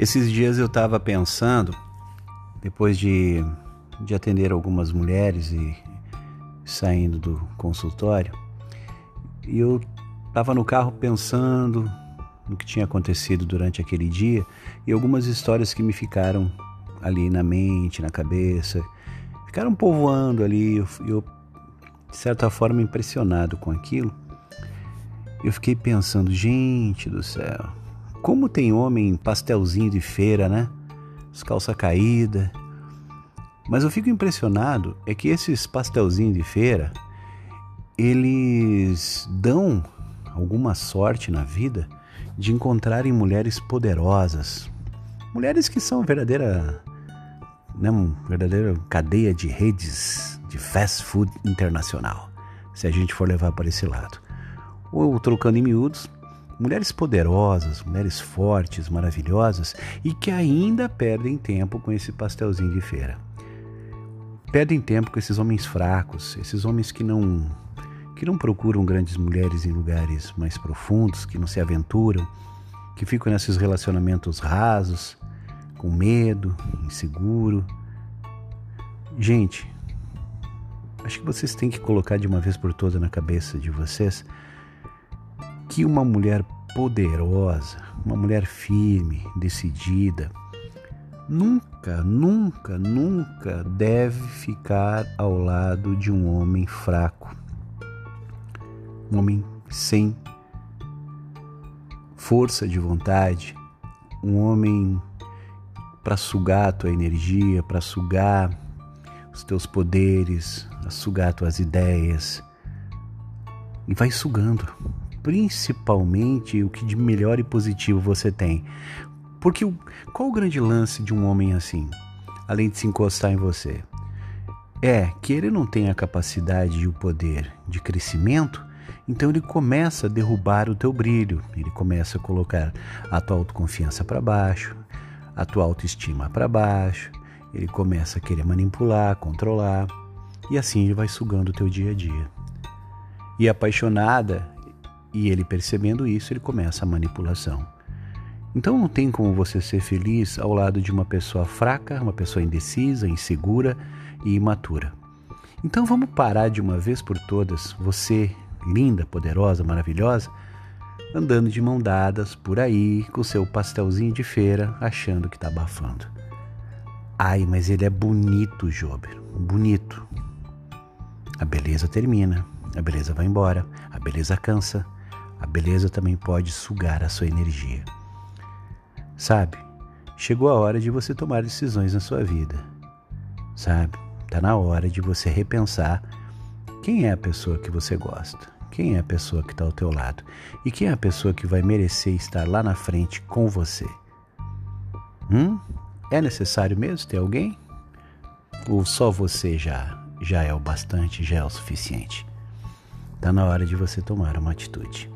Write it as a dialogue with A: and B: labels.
A: Esses dias eu estava pensando, depois de, de atender algumas mulheres e saindo do consultório, e eu estava no carro pensando no que tinha acontecido durante aquele dia e algumas histórias que me ficaram ali na mente, na cabeça, ficaram povoando ali. Eu, eu de certa forma, impressionado com aquilo. Eu fiquei pensando, gente do céu, como tem homem pastelzinho de feira, né? As calça caída. Mas eu fico impressionado é que esses pastelzinhos de feira, eles dão alguma sorte na vida de encontrarem mulheres poderosas. Mulheres que são verdadeira, né, verdadeira cadeia de redes de fast food internacional, se a gente for levar para esse lado. Ou trocando em miúdos, mulheres poderosas, mulheres fortes, maravilhosas e que ainda perdem tempo com esse pastelzinho de feira. Perdem tempo com esses homens fracos, esses homens que não que não procuram grandes mulheres em lugares mais profundos, que não se aventuram, que ficam nesses relacionamentos rasos, com medo, inseguro. Gente, acho que vocês têm que colocar de uma vez por todas na cabeça de vocês que uma mulher poderosa, uma mulher firme, decidida, nunca, nunca, nunca deve ficar ao lado de um homem fraco, um homem sem força de vontade, um homem para sugar a tua energia, para sugar os teus poderes, a sugar tuas ideias. E vai sugando, principalmente o que de melhor e positivo você tem. Porque qual o grande lance de um homem assim, além de se encostar em você? É que ele não tem a capacidade e o poder de crescimento, então ele começa a derrubar o teu brilho, ele começa a colocar a tua autoconfiança para baixo, a tua autoestima para baixo, ele começa a querer manipular, controlar, e assim ele vai sugando o teu dia a dia. E apaixonada, e ele percebendo isso, ele começa a manipulação. Então não tem como você ser feliz ao lado de uma pessoa fraca, uma pessoa indecisa, insegura e imatura. Então vamos parar de uma vez por todas, você, linda, poderosa, maravilhosa, andando de mão dadas por aí com seu pastelzinho de feira, achando que está abafando. Ai, mas ele é bonito, Jober. Bonito. A beleza termina, a beleza vai embora, a beleza cansa, a beleza também pode sugar a sua energia. Sabe? Chegou a hora de você tomar decisões na sua vida. Sabe? Tá na hora de você repensar quem é a pessoa que você gosta, quem é a pessoa que está ao teu lado e quem é a pessoa que vai merecer estar lá na frente com você. Hum? É necessário mesmo ter alguém? Ou só você já já é o bastante, já é o suficiente? Está na hora de você tomar uma atitude.